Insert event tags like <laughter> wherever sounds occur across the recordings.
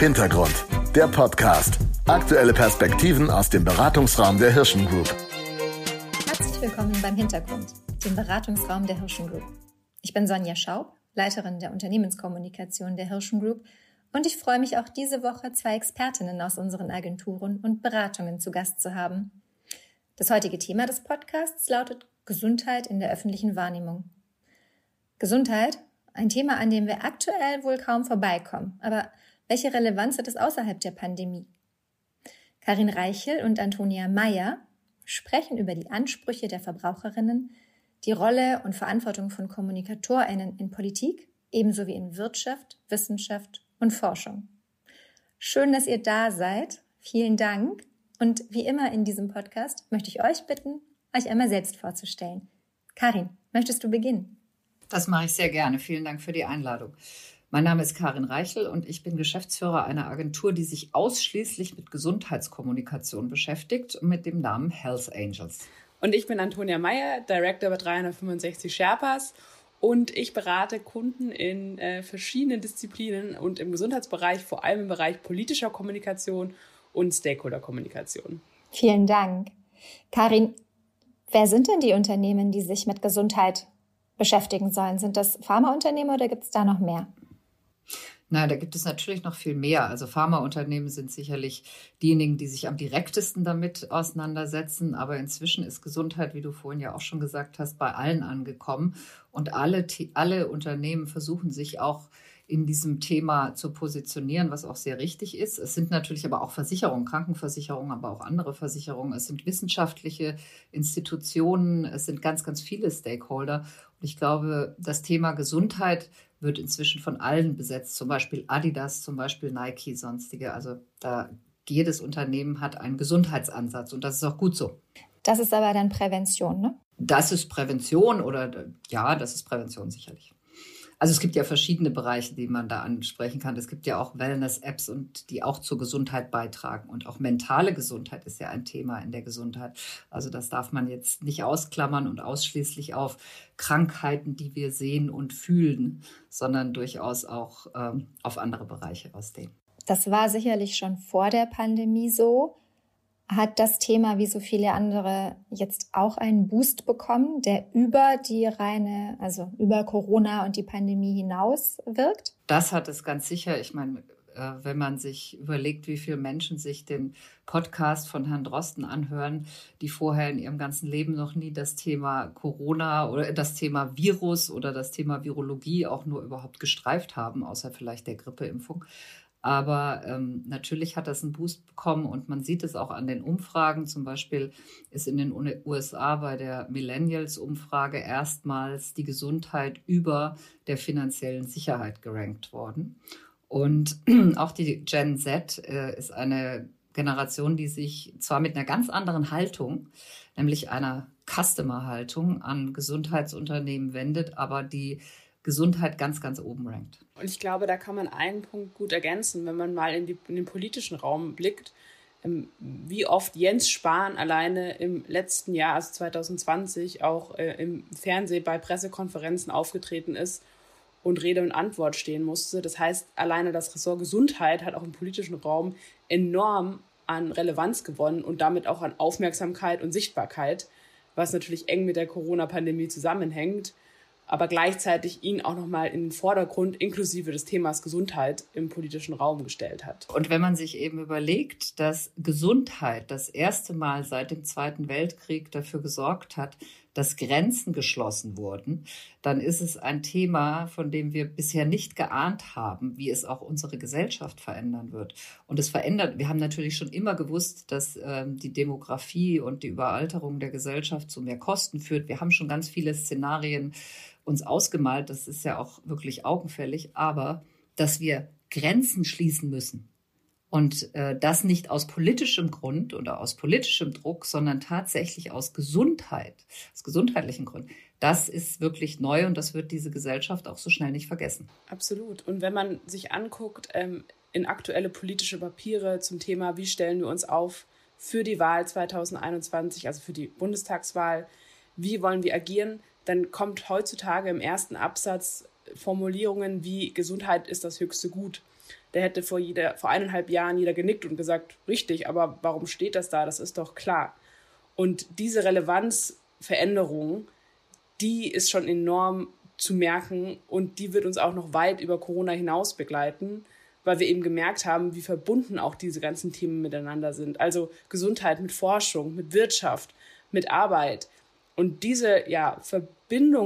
Hintergrund, der Podcast. Aktuelle Perspektiven aus dem Beratungsraum der Hirschen Group. Herzlich willkommen beim Hintergrund, dem Beratungsraum der Hirschen Group. Ich bin Sonja Schaub, Leiterin der Unternehmenskommunikation der Hirschen Group und ich freue mich auch diese Woche zwei Expertinnen aus unseren Agenturen und Beratungen zu Gast zu haben. Das heutige Thema des Podcasts lautet Gesundheit in der öffentlichen Wahrnehmung. Gesundheit, ein Thema, an dem wir aktuell wohl kaum vorbeikommen, aber welche Relevanz hat es außerhalb der Pandemie? Karin Reichel und Antonia Meyer sprechen über die Ansprüche der Verbraucherinnen, die Rolle und Verantwortung von Kommunikatorinnen in Politik, ebenso wie in Wirtschaft, Wissenschaft und Forschung. Schön, dass ihr da seid. Vielen Dank. Und wie immer in diesem Podcast möchte ich euch bitten, euch einmal selbst vorzustellen. Karin, möchtest du beginnen? Das mache ich sehr gerne. Vielen Dank für die Einladung. Mein Name ist Karin Reichel und ich bin Geschäftsführer einer Agentur, die sich ausschließlich mit Gesundheitskommunikation beschäftigt mit dem Namen Health Angels. Und ich bin Antonia Meyer, Director bei 365 Sherpas und ich berate Kunden in äh, verschiedenen Disziplinen und im Gesundheitsbereich, vor allem im Bereich politischer Kommunikation und Stakeholder-Kommunikation. Vielen Dank. Karin, wer sind denn die Unternehmen, die sich mit Gesundheit beschäftigen sollen? Sind das Pharmaunternehmen oder gibt es da noch mehr? Na, da gibt es natürlich noch viel mehr. Also Pharmaunternehmen sind sicherlich diejenigen, die sich am direktesten damit auseinandersetzen. Aber inzwischen ist Gesundheit, wie du vorhin ja auch schon gesagt hast, bei allen angekommen. Und alle, alle Unternehmen versuchen sich auch in diesem Thema zu positionieren, was auch sehr richtig ist. Es sind natürlich aber auch Versicherungen, Krankenversicherungen, aber auch andere Versicherungen. Es sind wissenschaftliche Institutionen, es sind ganz, ganz viele Stakeholder. Und ich glaube, das Thema Gesundheit wird inzwischen von allen besetzt, zum Beispiel Adidas, zum Beispiel Nike, sonstige. Also da jedes Unternehmen hat einen Gesundheitsansatz und das ist auch gut so. Das ist aber dann Prävention, ne? Das ist Prävention oder ja, das ist Prävention sicherlich. Also es gibt ja verschiedene Bereiche, die man da ansprechen kann. Es gibt ja auch Wellness-Apps und die auch zur Gesundheit beitragen. Und auch mentale Gesundheit ist ja ein Thema in der Gesundheit. Also das darf man jetzt nicht ausklammern und ausschließlich auf Krankheiten, die wir sehen und fühlen, sondern durchaus auch ähm, auf andere Bereiche ausdehnen. Das war sicherlich schon vor der Pandemie so hat das Thema wie so viele andere jetzt auch einen Boost bekommen, der über die reine, also über Corona und die Pandemie hinaus wirkt? Das hat es ganz sicher. Ich meine, äh, wenn man sich überlegt, wie viele Menschen sich den Podcast von Herrn Drosten anhören, die vorher in ihrem ganzen Leben noch nie das Thema Corona oder das Thema Virus oder das Thema Virologie auch nur überhaupt gestreift haben, außer vielleicht der Grippeimpfung. Aber ähm, natürlich hat das einen Boost bekommen und man sieht es auch an den Umfragen. Zum Beispiel ist in den USA bei der Millennials-Umfrage erstmals die Gesundheit über der finanziellen Sicherheit gerankt worden. Und <clears throat> auch die Gen Z äh, ist eine Generation, die sich zwar mit einer ganz anderen Haltung, nämlich einer Customer-Haltung an Gesundheitsunternehmen wendet, aber die Gesundheit ganz, ganz oben rankt. Und ich glaube, da kann man einen Punkt gut ergänzen, wenn man mal in, die, in den politischen Raum blickt, ähm, wie oft Jens Spahn alleine im letzten Jahr, also 2020, auch äh, im Fernsehen bei Pressekonferenzen aufgetreten ist und Rede und Antwort stehen musste. Das heißt, alleine das Ressort Gesundheit hat auch im politischen Raum enorm an Relevanz gewonnen und damit auch an Aufmerksamkeit und Sichtbarkeit, was natürlich eng mit der Corona-Pandemie zusammenhängt aber gleichzeitig ihn auch nochmal in den Vordergrund inklusive des Themas Gesundheit im politischen Raum gestellt hat. Und wenn man sich eben überlegt, dass Gesundheit das erste Mal seit dem Zweiten Weltkrieg dafür gesorgt hat, dass Grenzen geschlossen wurden, dann ist es ein Thema, von dem wir bisher nicht geahnt haben, wie es auch unsere Gesellschaft verändern wird. Und es verändert, wir haben natürlich schon immer gewusst, dass ähm, die Demografie und die Überalterung der Gesellschaft zu mehr Kosten führt. Wir haben schon ganz viele Szenarien uns ausgemalt. Das ist ja auch wirklich augenfällig. Aber dass wir Grenzen schließen müssen und äh, das nicht aus politischem Grund oder aus politischem Druck, sondern tatsächlich aus Gesundheit, aus gesundheitlichen Gründen. Das ist wirklich neu und das wird diese Gesellschaft auch so schnell nicht vergessen. Absolut. Und wenn man sich anguckt ähm, in aktuelle politische Papiere zum Thema, wie stellen wir uns auf für die Wahl 2021, also für die Bundestagswahl, wie wollen wir agieren, dann kommt heutzutage im ersten Absatz Formulierungen wie Gesundheit ist das höchste Gut. der hätte vor, jeder, vor eineinhalb Jahren jeder genickt und gesagt, richtig, aber warum steht das da? Das ist doch klar. Und diese Relevanzveränderung, die ist schon enorm zu merken und die wird uns auch noch weit über Corona hinaus begleiten, weil wir eben gemerkt haben, wie verbunden auch diese ganzen Themen miteinander sind. Also Gesundheit mit Forschung, mit Wirtschaft, mit Arbeit. Und diese ja, Verbindung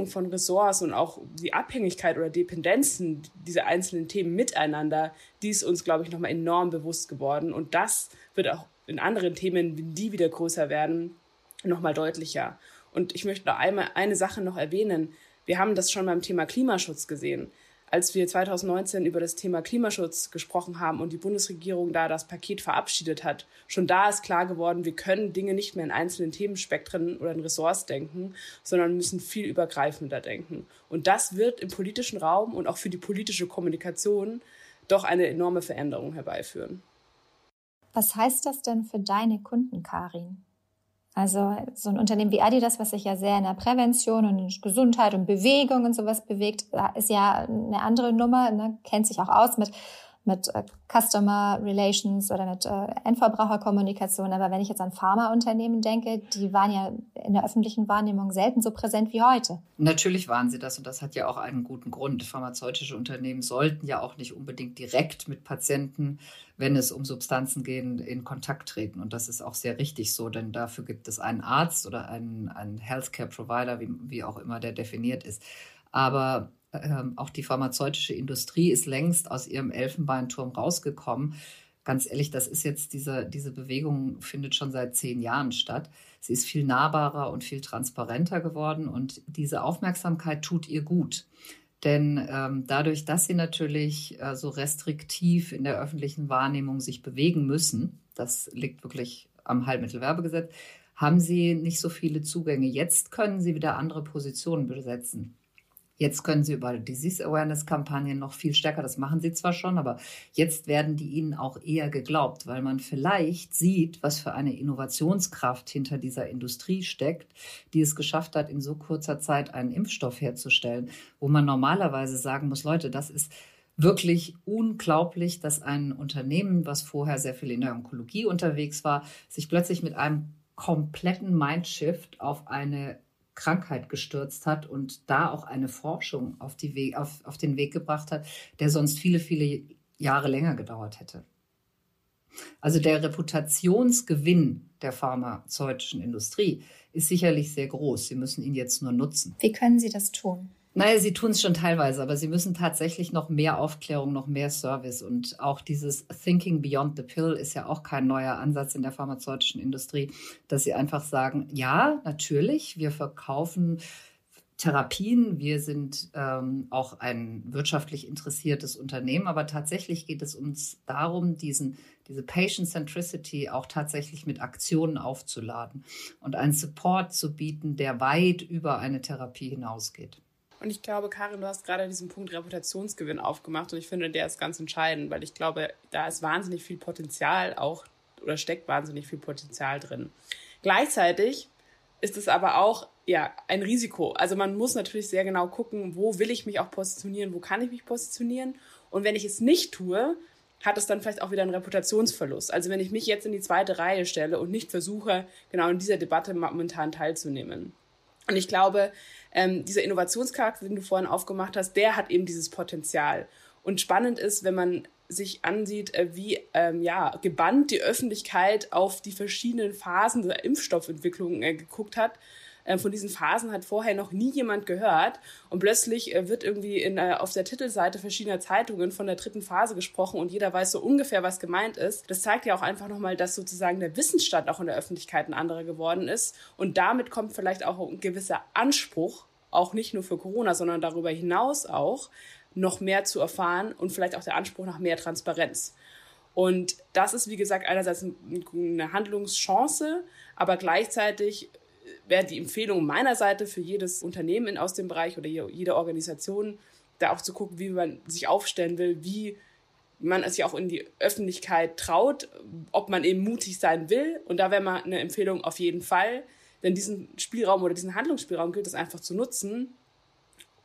von Ressorts und auch die Abhängigkeit oder Dependenzen dieser einzelnen Themen miteinander, die ist uns, glaube ich, nochmal enorm bewusst geworden. Und das wird auch in anderen Themen, wenn die wieder größer werden, nochmal deutlicher. Und ich möchte noch einmal eine Sache noch erwähnen. Wir haben das schon beim Thema Klimaschutz gesehen. Als wir 2019 über das Thema Klimaschutz gesprochen haben und die Bundesregierung da das Paket verabschiedet hat, schon da ist klar geworden, wir können Dinge nicht mehr in einzelnen Themenspektren oder in Ressorts denken, sondern müssen viel übergreifender denken. Und das wird im politischen Raum und auch für die politische Kommunikation doch eine enorme Veränderung herbeiführen. Was heißt das denn für deine Kunden, Karin? Also so ein Unternehmen wie Adidas, was sich ja sehr in der Prävention und in Gesundheit und Bewegung und sowas bewegt, ist ja eine andere Nummer, ne? kennt sich auch aus mit mit äh, Customer Relations oder mit äh, Endverbraucherkommunikation. Aber wenn ich jetzt an Pharmaunternehmen denke, die waren ja in der öffentlichen Wahrnehmung selten so präsent wie heute. Natürlich waren sie das und das hat ja auch einen guten Grund. Pharmazeutische Unternehmen sollten ja auch nicht unbedingt direkt mit Patienten, wenn es um Substanzen geht, in Kontakt treten. Und das ist auch sehr richtig so, denn dafür gibt es einen Arzt oder einen, einen Healthcare Provider, wie, wie auch immer der definiert ist. Aber auch die pharmazeutische Industrie ist längst aus ihrem Elfenbeinturm rausgekommen. Ganz ehrlich, das ist jetzt diese, diese Bewegung findet schon seit zehn Jahren statt. Sie ist viel nahbarer und viel transparenter geworden und diese Aufmerksamkeit tut ihr gut. Denn ähm, dadurch, dass sie natürlich äh, so restriktiv in der öffentlichen Wahrnehmung sich bewegen müssen, das liegt wirklich am Heilmittelwerbegesetz, haben sie nicht so viele Zugänge. Jetzt können sie wieder andere Positionen besetzen. Jetzt können Sie über Disease Awareness Kampagnen noch viel stärker, das machen Sie zwar schon, aber jetzt werden die Ihnen auch eher geglaubt, weil man vielleicht sieht, was für eine Innovationskraft hinter dieser Industrie steckt, die es geschafft hat, in so kurzer Zeit einen Impfstoff herzustellen, wo man normalerweise sagen muss, Leute, das ist wirklich unglaublich, dass ein Unternehmen, was vorher sehr viel in der Onkologie unterwegs war, sich plötzlich mit einem kompletten Mindshift auf eine Krankheit gestürzt hat und da auch eine Forschung auf, die We auf, auf den Weg gebracht hat, der sonst viele, viele Jahre länger gedauert hätte. Also der Reputationsgewinn der pharmazeutischen Industrie ist sicherlich sehr groß. Sie müssen ihn jetzt nur nutzen. Wie können Sie das tun? Naja, sie tun es schon teilweise, aber sie müssen tatsächlich noch mehr Aufklärung, noch mehr Service. Und auch dieses Thinking Beyond the Pill ist ja auch kein neuer Ansatz in der pharmazeutischen Industrie, dass sie einfach sagen, ja, natürlich, wir verkaufen Therapien, wir sind ähm, auch ein wirtschaftlich interessiertes Unternehmen, aber tatsächlich geht es uns darum, diesen, diese Patient Centricity auch tatsächlich mit Aktionen aufzuladen und einen Support zu bieten, der weit über eine Therapie hinausgeht. Und ich glaube, Karin, du hast gerade diesen Punkt Reputationsgewinn aufgemacht und ich finde, der ist ganz entscheidend, weil ich glaube, da ist wahnsinnig viel Potenzial auch oder steckt wahnsinnig viel Potenzial drin. Gleichzeitig ist es aber auch ja ein Risiko. Also man muss natürlich sehr genau gucken, wo will ich mich auch positionieren, wo kann ich mich positionieren und wenn ich es nicht tue, hat es dann vielleicht auch wieder einen Reputationsverlust. Also wenn ich mich jetzt in die zweite Reihe stelle und nicht versuche, genau in dieser Debatte momentan teilzunehmen. Und ich glaube, ähm, dieser Innovationscharakter, den du vorhin aufgemacht hast, der hat eben dieses Potenzial. Und spannend ist, wenn man sich ansieht, äh, wie ähm, ja, gebannt die Öffentlichkeit auf die verschiedenen Phasen der Impfstoffentwicklung äh, geguckt hat äh, von diesen Phasen hat vorher noch nie jemand gehört. Und plötzlich äh, wird irgendwie in, äh, auf der Titelseite verschiedener Zeitungen von der dritten Phase gesprochen und jeder weiß so ungefähr, was gemeint ist. Das zeigt ja auch einfach nochmal, dass sozusagen der Wissensstand auch in der Öffentlichkeit ein anderer geworden ist. Und damit kommt vielleicht auch ein gewisser Anspruch, auch nicht nur für Corona, sondern darüber hinaus auch, noch mehr zu erfahren und vielleicht auch der Anspruch nach mehr Transparenz. Und das ist, wie gesagt, einerseits eine Handlungschance, aber gleichzeitig wäre die Empfehlung meiner Seite für jedes Unternehmen aus dem Bereich oder jede Organisation, da auch zu gucken, wie man sich aufstellen will, wie man ja auch in die Öffentlichkeit traut, ob man eben mutig sein will. Und da wäre mal eine Empfehlung auf jeden Fall, denn diesen Spielraum oder diesen Handlungsspielraum gilt es einfach zu nutzen,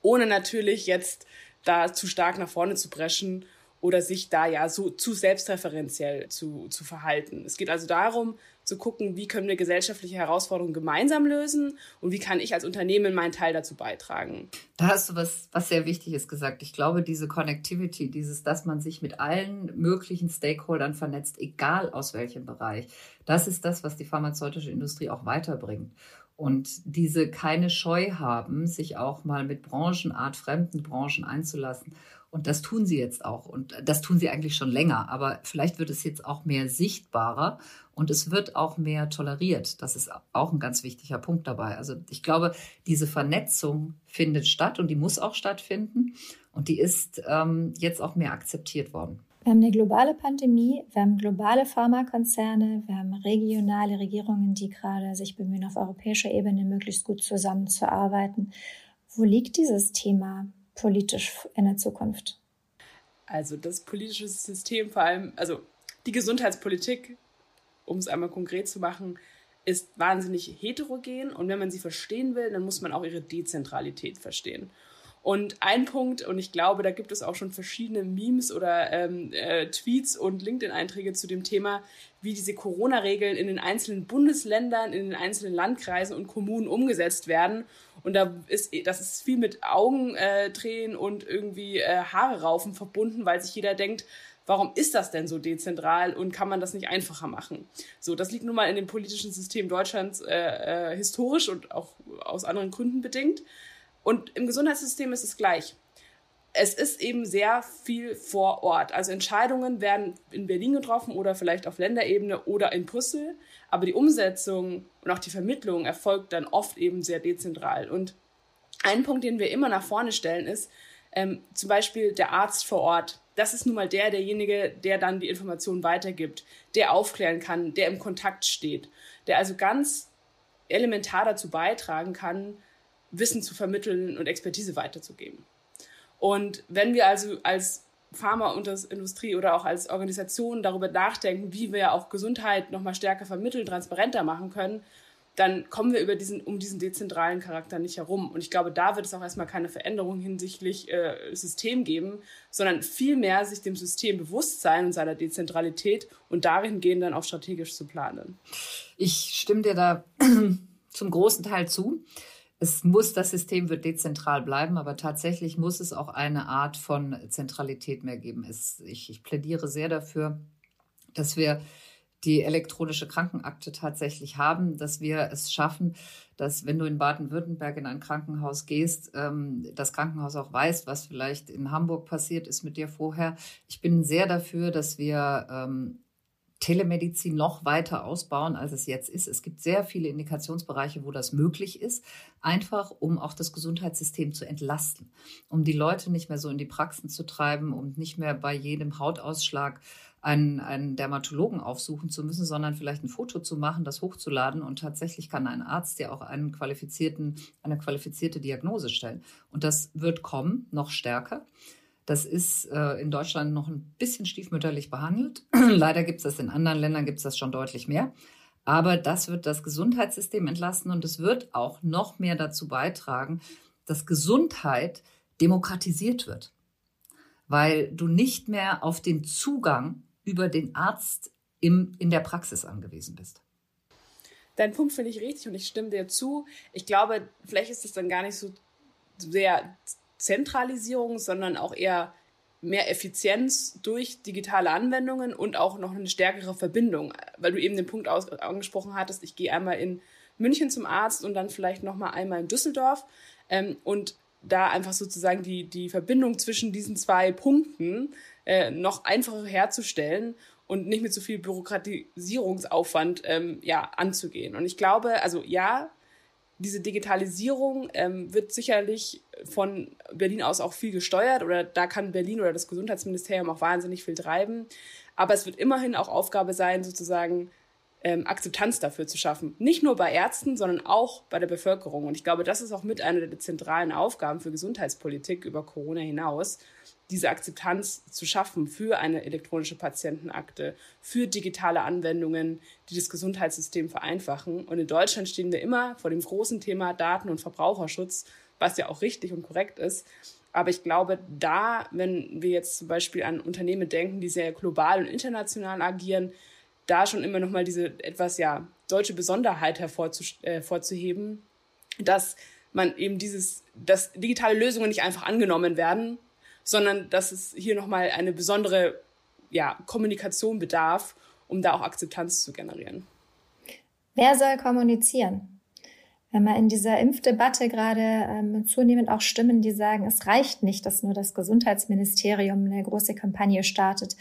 ohne natürlich jetzt da zu stark nach vorne zu brechen oder sich da ja so zu selbstreferenziell zu, zu verhalten. Es geht also darum, zu gucken, wie können wir gesellschaftliche Herausforderungen gemeinsam lösen und wie kann ich als Unternehmen meinen Teil dazu beitragen. Da hast du was, was sehr Wichtiges gesagt. Ich glaube, diese Connectivity, dieses, dass man sich mit allen möglichen Stakeholdern vernetzt, egal aus welchem Bereich, das ist das, was die pharmazeutische Industrie auch weiterbringt. Und diese keine Scheu haben, sich auch mal mit Branchenart, fremden Branchen einzulassen und das tun sie jetzt auch. Und das tun sie eigentlich schon länger. Aber vielleicht wird es jetzt auch mehr sichtbarer und es wird auch mehr toleriert. Das ist auch ein ganz wichtiger Punkt dabei. Also ich glaube, diese Vernetzung findet statt und die muss auch stattfinden. Und die ist ähm, jetzt auch mehr akzeptiert worden. Wir haben eine globale Pandemie, wir haben globale Pharmakonzerne, wir haben regionale Regierungen, die gerade sich bemühen, auf europäischer Ebene möglichst gut zusammenzuarbeiten. Wo liegt dieses Thema politisch in der Zukunft? Also das politische System, vor allem, also die Gesundheitspolitik, um es einmal konkret zu machen, ist wahnsinnig heterogen und wenn man sie verstehen will, dann muss man auch ihre Dezentralität verstehen. Und ein Punkt, und ich glaube, da gibt es auch schon verschiedene Memes oder ähm, äh, Tweets und LinkedIn-Einträge zu dem Thema, wie diese Corona-Regeln in den einzelnen Bundesländern, in den einzelnen Landkreisen und Kommunen umgesetzt werden. Und da ist, das ist viel mit Augentränen äh, und irgendwie äh, Haare raufen verbunden, weil sich jeder denkt, warum ist das denn so dezentral und kann man das nicht einfacher machen? So, das liegt nun mal in dem politischen System Deutschlands äh, äh, historisch und auch aus anderen Gründen bedingt. Und im Gesundheitssystem ist es gleich. Es ist eben sehr viel vor Ort. Also Entscheidungen werden in Berlin getroffen oder vielleicht auf Länderebene oder in Brüssel. Aber die Umsetzung und auch die Vermittlung erfolgt dann oft eben sehr dezentral. Und ein Punkt, den wir immer nach vorne stellen, ist ähm, zum Beispiel der Arzt vor Ort. Das ist nun mal der, derjenige, der dann die Informationen weitergibt, der aufklären kann, der im Kontakt steht, der also ganz elementar dazu beitragen kann, Wissen zu vermitteln und Expertise weiterzugeben. Und wenn wir also als Pharmaindustrie oder auch als Organisation darüber nachdenken, wie wir auch Gesundheit noch mal stärker vermitteln, transparenter machen können, dann kommen wir über diesen, um diesen dezentralen Charakter nicht herum. Und ich glaube, da wird es auch erstmal keine Veränderung hinsichtlich äh, System geben, sondern vielmehr sich dem System bewusst sein und seiner Dezentralität und darin gehen, dann auch strategisch zu planen. Ich stimme dir da <clears throat> zum großen Teil zu es muss, das System wird dezentral bleiben, aber tatsächlich muss es auch eine Art von Zentralität mehr geben. Es, ich, ich plädiere sehr dafür, dass wir die elektronische Krankenakte tatsächlich haben, dass wir es schaffen, dass wenn du in Baden-Württemberg in ein Krankenhaus gehst, ähm, das Krankenhaus auch weiß, was vielleicht in Hamburg passiert ist mit dir vorher. Ich bin sehr dafür, dass wir ähm, Telemedizin noch weiter ausbauen, als es jetzt ist. Es gibt sehr viele Indikationsbereiche, wo das möglich ist, einfach um auch das Gesundheitssystem zu entlasten, um die Leute nicht mehr so in die Praxen zu treiben, um nicht mehr bei jedem Hautausschlag einen, einen Dermatologen aufsuchen zu müssen, sondern vielleicht ein Foto zu machen, das hochzuladen und tatsächlich kann ein Arzt ja auch einen qualifizierten, eine qualifizierte Diagnose stellen. Und das wird kommen, noch stärker. Das ist äh, in Deutschland noch ein bisschen stiefmütterlich behandelt. <clears throat> Leider gibt es das in anderen Ländern, gibt es das schon deutlich mehr. Aber das wird das Gesundheitssystem entlasten und es wird auch noch mehr dazu beitragen, dass Gesundheit demokratisiert wird. Weil du nicht mehr auf den Zugang über den Arzt im, in der Praxis angewiesen bist. Dein Punkt finde ich richtig und ich stimme dir zu. Ich glaube, vielleicht ist es dann gar nicht so sehr Zentralisierung, sondern auch eher mehr Effizienz durch digitale Anwendungen und auch noch eine stärkere Verbindung, weil du eben den Punkt aus, angesprochen hattest, ich gehe einmal in München zum Arzt und dann vielleicht noch mal einmal in Düsseldorf ähm, und da einfach sozusagen die, die Verbindung zwischen diesen zwei Punkten äh, noch einfacher herzustellen und nicht mit so viel Bürokratisierungsaufwand ähm, ja, anzugehen. Und ich glaube, also ja, diese Digitalisierung ähm, wird sicherlich von Berlin aus auch viel gesteuert oder da kann Berlin oder das Gesundheitsministerium auch wahnsinnig viel treiben. Aber es wird immerhin auch Aufgabe sein, sozusagen ähm, Akzeptanz dafür zu schaffen. Nicht nur bei Ärzten, sondern auch bei der Bevölkerung. Und ich glaube, das ist auch mit einer der zentralen Aufgaben für Gesundheitspolitik über Corona hinaus, diese Akzeptanz zu schaffen für eine elektronische Patientenakte, für digitale Anwendungen, die das Gesundheitssystem vereinfachen. Und in Deutschland stehen wir immer vor dem großen Thema Daten- und Verbraucherschutz, was ja auch richtig und korrekt ist. Aber ich glaube, da, wenn wir jetzt zum Beispiel an Unternehmen denken, die sehr global und international agieren, da schon immer noch mal diese etwas ja deutsche Besonderheit hervorzuheben, äh, dass man eben dieses, dass digitale Lösungen nicht einfach angenommen werden, sondern dass es hier noch mal eine besondere ja, Kommunikation bedarf, um da auch Akzeptanz zu generieren. Wer soll kommunizieren? Wenn man in dieser Impfdebatte gerade ähm, zunehmend auch Stimmen, die sagen, es reicht nicht, dass nur das Gesundheitsministerium eine große Kampagne startet.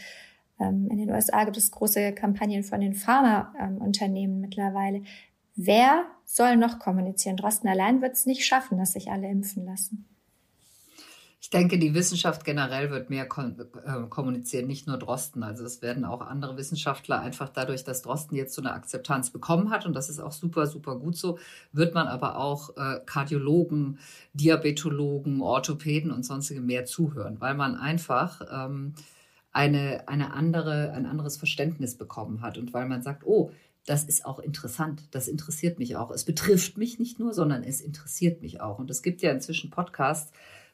Ähm, in den USA gibt es große Kampagnen von den Pharmaunternehmen ähm, mittlerweile. Wer soll noch kommunizieren? Drosten allein wird es nicht schaffen, dass sich alle impfen lassen. Ich denke, die Wissenschaft generell wird mehr äh, kommunizieren, nicht nur Drosten. Also es werden auch andere Wissenschaftler einfach dadurch, dass Drosten jetzt so eine Akzeptanz bekommen hat, und das ist auch super, super gut so, wird man aber auch äh, Kardiologen, Diabetologen, Orthopäden und sonstige mehr zuhören, weil man einfach ähm, eine, eine andere, ein anderes Verständnis bekommen hat und weil man sagt, oh, das ist auch interessant, das interessiert mich auch. Es betrifft mich nicht nur, sondern es interessiert mich auch. Und es gibt ja inzwischen Podcasts,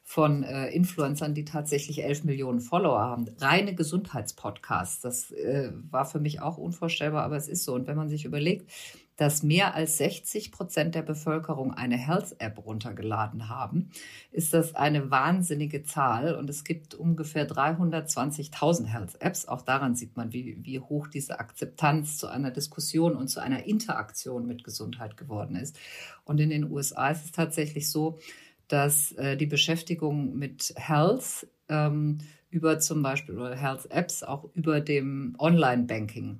von äh, Influencern, die tatsächlich 11 Millionen Follower haben. Reine Gesundheitspodcasts. Das äh, war für mich auch unvorstellbar, aber es ist so. Und wenn man sich überlegt, dass mehr als 60 Prozent der Bevölkerung eine Health-App runtergeladen haben, ist das eine wahnsinnige Zahl. Und es gibt ungefähr 320.000 Health-Apps. Auch daran sieht man, wie, wie hoch diese Akzeptanz zu einer Diskussion und zu einer Interaktion mit Gesundheit geworden ist. Und in den USA ist es tatsächlich so, dass äh, die Beschäftigung mit Health ähm, über zum Beispiel oder Health Apps auch über dem Online-Banking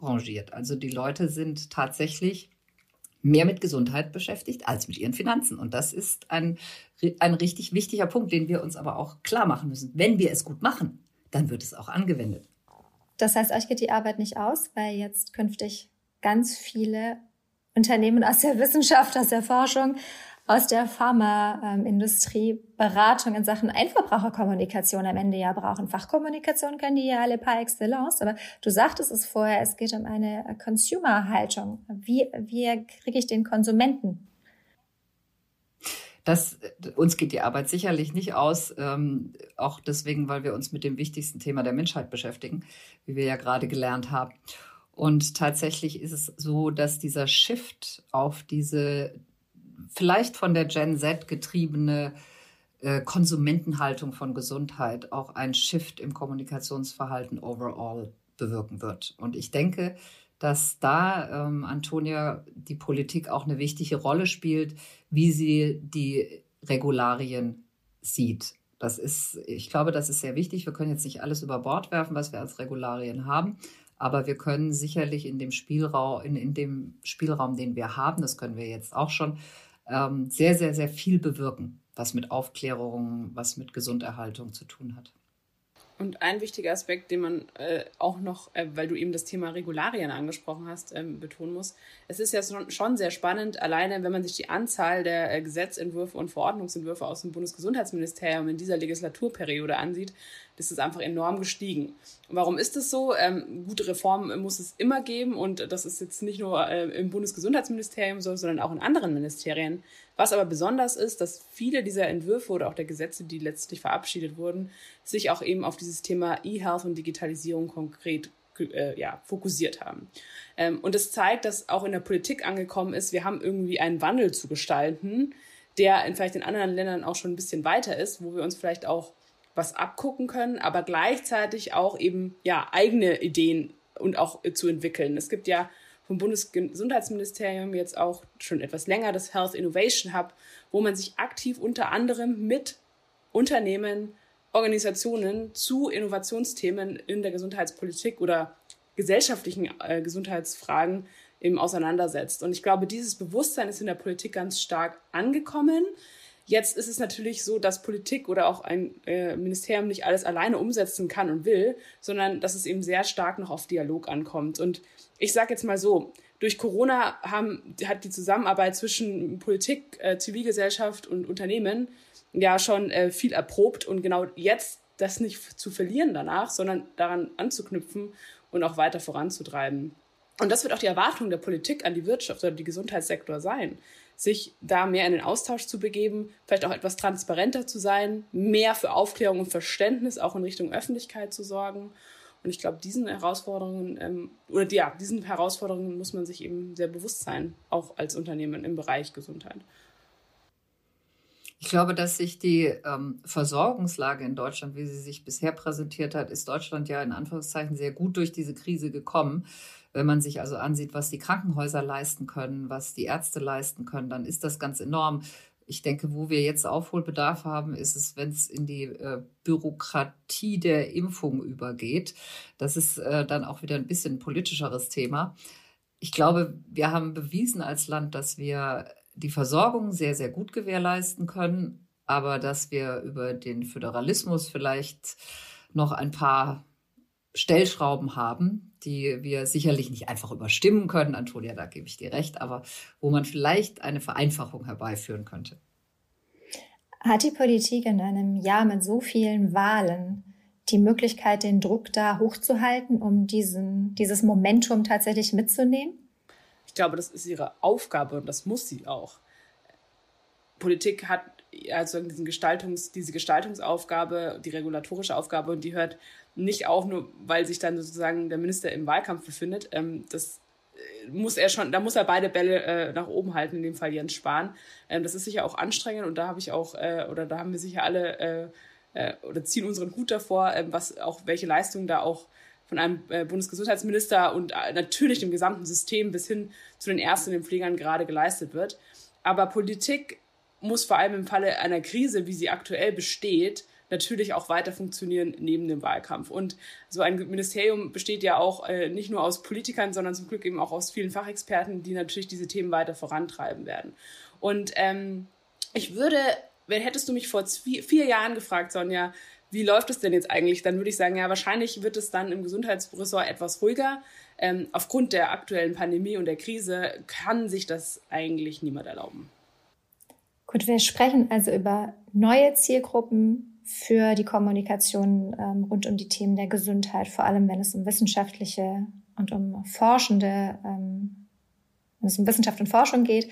rangiert. Also die Leute sind tatsächlich mehr mit Gesundheit beschäftigt als mit ihren Finanzen. Und das ist ein, ein richtig wichtiger Punkt, den wir uns aber auch klar machen müssen. Wenn wir es gut machen, dann wird es auch angewendet. Das heißt, euch geht die Arbeit nicht aus, weil jetzt künftig ganz viele Unternehmen aus der Wissenschaft, aus der Forschung aus der Pharmaindustrie Beratung in Sachen Endverbraucherkommunikation am Ende ja brauchen. Fachkommunikation können die ja alle par excellence, aber du sagtest es vorher, es geht um eine Consumer-Haltung. Wie, wie kriege ich den Konsumenten? Das, uns geht die Arbeit sicherlich nicht aus, ähm, auch deswegen, weil wir uns mit dem wichtigsten Thema der Menschheit beschäftigen, wie wir ja gerade gelernt haben. Und tatsächlich ist es so, dass dieser Shift auf diese vielleicht von der Gen Z getriebene äh, Konsumentenhaltung von Gesundheit auch ein Shift im Kommunikationsverhalten overall bewirken wird. Und ich denke, dass da, ähm, Antonia, die Politik auch eine wichtige Rolle spielt, wie sie die Regularien sieht. Das ist, ich glaube, das ist sehr wichtig. Wir können jetzt nicht alles über Bord werfen, was wir als Regularien haben. Aber wir können sicherlich in dem Spielraum, in, in dem Spielraum, den wir haben, das können wir jetzt auch schon, ähm, sehr, sehr, sehr viel bewirken, was mit Aufklärung, was mit Gesunderhaltung zu tun hat. Und ein wichtiger Aspekt, den man äh, auch noch, äh, weil du eben das Thema Regularien angesprochen hast, ähm, betonen muss. Es ist ja schon sehr spannend, alleine wenn man sich die Anzahl der äh, Gesetzentwürfe und Verordnungsentwürfe aus dem Bundesgesundheitsministerium in dieser Legislaturperiode ansieht, das ist einfach enorm gestiegen. Warum ist das so? Ähm, gute Reformen muss es immer geben und das ist jetzt nicht nur äh, im Bundesgesundheitsministerium so, sondern auch in anderen Ministerien. Was aber besonders ist, dass viele dieser Entwürfe oder auch der Gesetze, die letztlich verabschiedet wurden, sich auch eben auf dieses Thema E-Health und Digitalisierung konkret äh, ja, fokussiert haben. Ähm, und es zeigt, dass auch in der Politik angekommen ist, wir haben irgendwie einen Wandel zu gestalten, der in vielleicht in anderen Ländern auch schon ein bisschen weiter ist, wo wir uns vielleicht auch was abgucken können, aber gleichzeitig auch eben ja eigene Ideen und auch äh, zu entwickeln. Es gibt ja vom Bundesgesundheitsministerium jetzt auch schon etwas länger das Health Innovation Hub, wo man sich aktiv unter anderem mit Unternehmen, Organisationen zu Innovationsthemen in der Gesundheitspolitik oder gesellschaftlichen äh, Gesundheitsfragen eben auseinandersetzt. Und ich glaube, dieses Bewusstsein ist in der Politik ganz stark angekommen. Jetzt ist es natürlich so, dass Politik oder auch ein äh, Ministerium nicht alles alleine umsetzen kann und will, sondern dass es eben sehr stark noch auf Dialog ankommt. Und ich sage jetzt mal so, durch Corona haben, hat die Zusammenarbeit zwischen Politik, äh, Zivilgesellschaft und Unternehmen ja schon äh, viel erprobt und genau jetzt das nicht zu verlieren danach, sondern daran anzuknüpfen und auch weiter voranzutreiben. Und das wird auch die Erwartung der Politik an die Wirtschaft oder die Gesundheitssektor sein, sich da mehr in den Austausch zu begeben, vielleicht auch etwas transparenter zu sein, mehr für Aufklärung und Verständnis auch in Richtung Öffentlichkeit zu sorgen. Und ich glaube, diesen Herausforderungen ähm, oder ja, diesen Herausforderungen muss man sich eben sehr bewusst sein, auch als Unternehmen im Bereich Gesundheit. Ich glaube, dass sich die ähm, Versorgungslage in Deutschland, wie sie sich bisher präsentiert hat, ist Deutschland ja in Anführungszeichen sehr gut durch diese Krise gekommen. Wenn man sich also ansieht, was die Krankenhäuser leisten können, was die Ärzte leisten können, dann ist das ganz enorm. Ich denke, wo wir jetzt Aufholbedarf haben, ist es, wenn es in die äh, Bürokratie der Impfung übergeht. Das ist äh, dann auch wieder ein bisschen ein politischeres Thema. Ich glaube, wir haben bewiesen als Land, dass wir die Versorgung sehr, sehr gut gewährleisten können, aber dass wir über den Föderalismus vielleicht noch ein paar Stellschrauben haben, die wir sicherlich nicht einfach überstimmen können. Antonia, da gebe ich dir recht, aber wo man vielleicht eine Vereinfachung herbeiführen könnte. Hat die Politik in einem Jahr mit so vielen Wahlen die Möglichkeit, den Druck da hochzuhalten, um diesen, dieses Momentum tatsächlich mitzunehmen? Ich glaube, das ist ihre Aufgabe und das muss sie auch. Politik hat also diesen Gestaltungs, diese Gestaltungsaufgabe, die regulatorische Aufgabe und die hört nicht auf, nur weil sich dann sozusagen der Minister im Wahlkampf befindet. Ähm, das äh, muss er schon, da muss er beide Bälle äh, nach oben halten, in dem Fall Jens Spahn. Ähm, das ist sicher auch anstrengend und da habe ich auch, äh, oder da haben wir sicher alle äh, äh oder ziehen unseren Hut davor, äh, was auch welche Leistungen da auch von einem äh, Bundesgesundheitsminister und natürlich dem gesamten System bis hin zu den Ärzten den Pflegern gerade geleistet wird. Aber Politik muss vor allem im Falle einer Krise, wie sie aktuell besteht, natürlich auch weiter funktionieren neben dem Wahlkampf. Und so ein Ministerium besteht ja auch äh, nicht nur aus Politikern, sondern zum Glück eben auch aus vielen Fachexperten, die natürlich diese Themen weiter vorantreiben werden. Und ähm, ich würde, wenn hättest du mich vor vier, vier Jahren gefragt, Sonja, wie läuft es denn jetzt eigentlich? Dann würde ich sagen, ja, wahrscheinlich wird es dann im Gesundheitsressort etwas ruhiger. Ähm, aufgrund der aktuellen Pandemie und der Krise kann sich das eigentlich niemand erlauben. Gut, wir sprechen also über neue Zielgruppen für die Kommunikation ähm, rund um die Themen der Gesundheit, vor allem wenn es um wissenschaftliche und um forschende, ähm, wenn es um Wissenschaft und Forschung geht.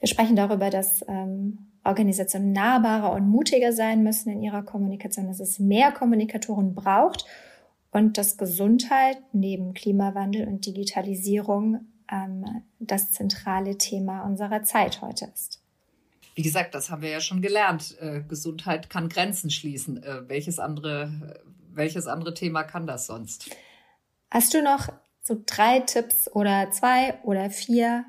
Wir sprechen darüber, dass ähm, Organisationen nahbarer und mutiger sein müssen in ihrer Kommunikation, dass es mehr Kommunikatoren braucht und dass Gesundheit neben Klimawandel und Digitalisierung ähm, das zentrale Thema unserer Zeit heute ist. Wie gesagt, das haben wir ja schon gelernt. Äh, Gesundheit kann Grenzen schließen. Äh, welches, andere, welches andere Thema kann das sonst? Hast du noch so drei Tipps oder zwei oder vier,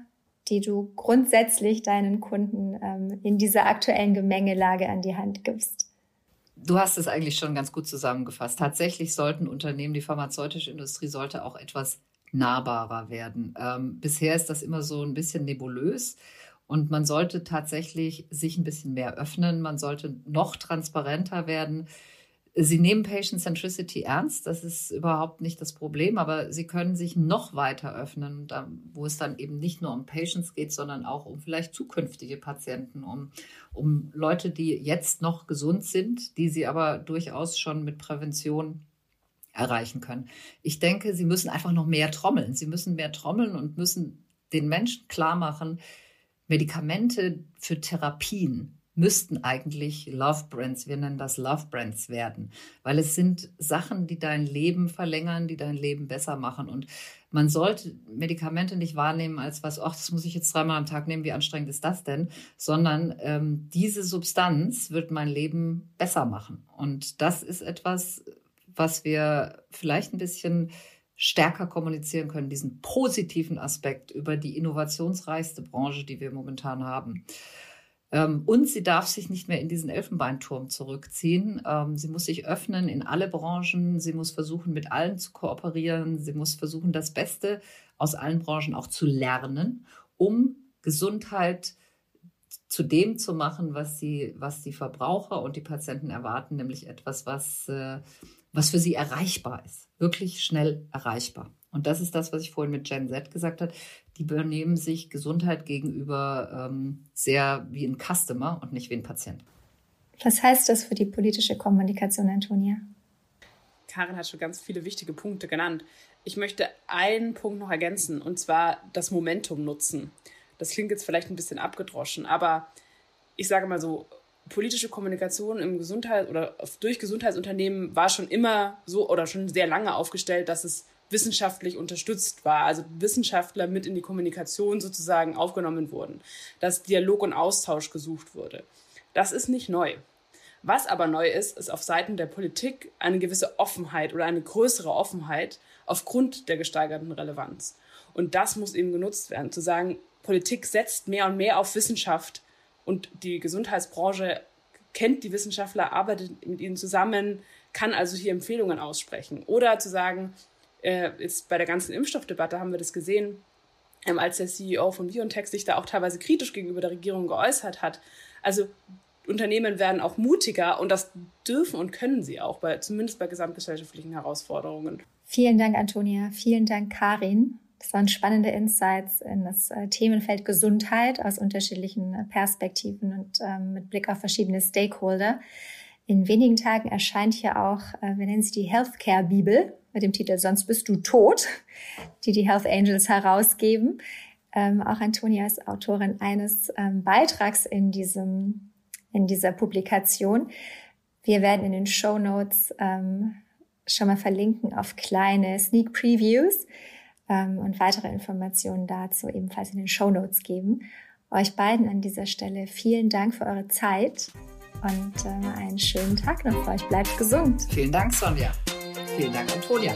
die du grundsätzlich deinen Kunden ähm, in dieser aktuellen Gemengelage an die Hand gibst? Du hast es eigentlich schon ganz gut zusammengefasst. Tatsächlich sollten Unternehmen, die pharmazeutische Industrie sollte auch etwas nahbarer werden. Ähm, bisher ist das immer so ein bisschen nebulös. Und man sollte tatsächlich sich ein bisschen mehr öffnen. Man sollte noch transparenter werden. Sie nehmen Patient Centricity ernst, das ist überhaupt nicht das Problem, aber sie können sich noch weiter öffnen, wo es dann eben nicht nur um Patients geht, sondern auch um vielleicht zukünftige Patienten, um, um Leute, die jetzt noch gesund sind, die sie aber durchaus schon mit Prävention erreichen können. Ich denke, sie müssen einfach noch mehr trommeln. Sie müssen mehr trommeln und müssen den Menschen klar machen, Medikamente für Therapien müssten eigentlich Love Brands, wir nennen das Love Brands werden, weil es sind Sachen, die dein Leben verlängern, die dein Leben besser machen. Und man sollte Medikamente nicht wahrnehmen als was, ach, das muss ich jetzt dreimal am Tag nehmen, wie anstrengend ist das denn? Sondern ähm, diese Substanz wird mein Leben besser machen. Und das ist etwas, was wir vielleicht ein bisschen stärker kommunizieren können, diesen positiven Aspekt über die innovationsreichste Branche, die wir momentan haben. Ähm, und sie darf sich nicht mehr in diesen Elfenbeinturm zurückziehen. Ähm, sie muss sich öffnen in alle Branchen. Sie muss versuchen, mit allen zu kooperieren. Sie muss versuchen, das Beste aus allen Branchen auch zu lernen, um Gesundheit zu dem zu machen, was die, was die Verbraucher und die Patienten erwarten, nämlich etwas, was äh, was für sie erreichbar ist, wirklich schnell erreichbar. Und das ist das, was ich vorhin mit Gen Z gesagt habe. Die benehmen sich Gesundheit gegenüber ähm, sehr wie ein Customer und nicht wie ein Patient. Was heißt das für die politische Kommunikation, Antonia? Karin hat schon ganz viele wichtige Punkte genannt. Ich möchte einen Punkt noch ergänzen, und zwar das Momentum nutzen. Das klingt jetzt vielleicht ein bisschen abgedroschen, aber ich sage mal so, politische Kommunikation im Gesundheit oder durch Gesundheitsunternehmen war schon immer so oder schon sehr lange aufgestellt, dass es wissenschaftlich unterstützt war, also Wissenschaftler mit in die Kommunikation sozusagen aufgenommen wurden, dass Dialog und Austausch gesucht wurde. Das ist nicht neu. Was aber neu ist, ist auf Seiten der Politik eine gewisse Offenheit oder eine größere Offenheit aufgrund der gesteigerten Relevanz. Und das muss eben genutzt werden, zu sagen, Politik setzt mehr und mehr auf Wissenschaft und die Gesundheitsbranche kennt die Wissenschaftler, arbeitet mit ihnen zusammen, kann also hier Empfehlungen aussprechen. Oder zu sagen, äh, jetzt bei der ganzen Impfstoffdebatte haben wir das gesehen, ähm, als der CEO von BioNTech sich da auch teilweise kritisch gegenüber der Regierung geäußert hat. Also Unternehmen werden auch mutiger und das dürfen und können sie auch, bei, zumindest bei gesamtgesellschaftlichen Herausforderungen. Vielen Dank, Antonia. Vielen Dank, Karin. Das waren spannende Insights in das äh, Themenfeld Gesundheit aus unterschiedlichen äh, Perspektiven und ähm, mit Blick auf verschiedene Stakeholder. In wenigen Tagen erscheint hier auch, äh, wir nennen sie die Healthcare Bibel mit dem Titel Sonst bist du tot, die die Health Angels herausgeben. Ähm, auch Antonia ist Autorin eines ähm, Beitrags in diesem in dieser Publikation. Wir werden in den Show Notes ähm, schon mal verlinken auf kleine Sneak Previews ähm, und weitere Informationen dazu ebenfalls in den Show Notes geben. Euch beiden an dieser Stelle vielen Dank für eure Zeit und äh, einen schönen Tag noch für euch. Bleibt gesund. Vielen Dank, Sonja. Vielen Dank, Antonia.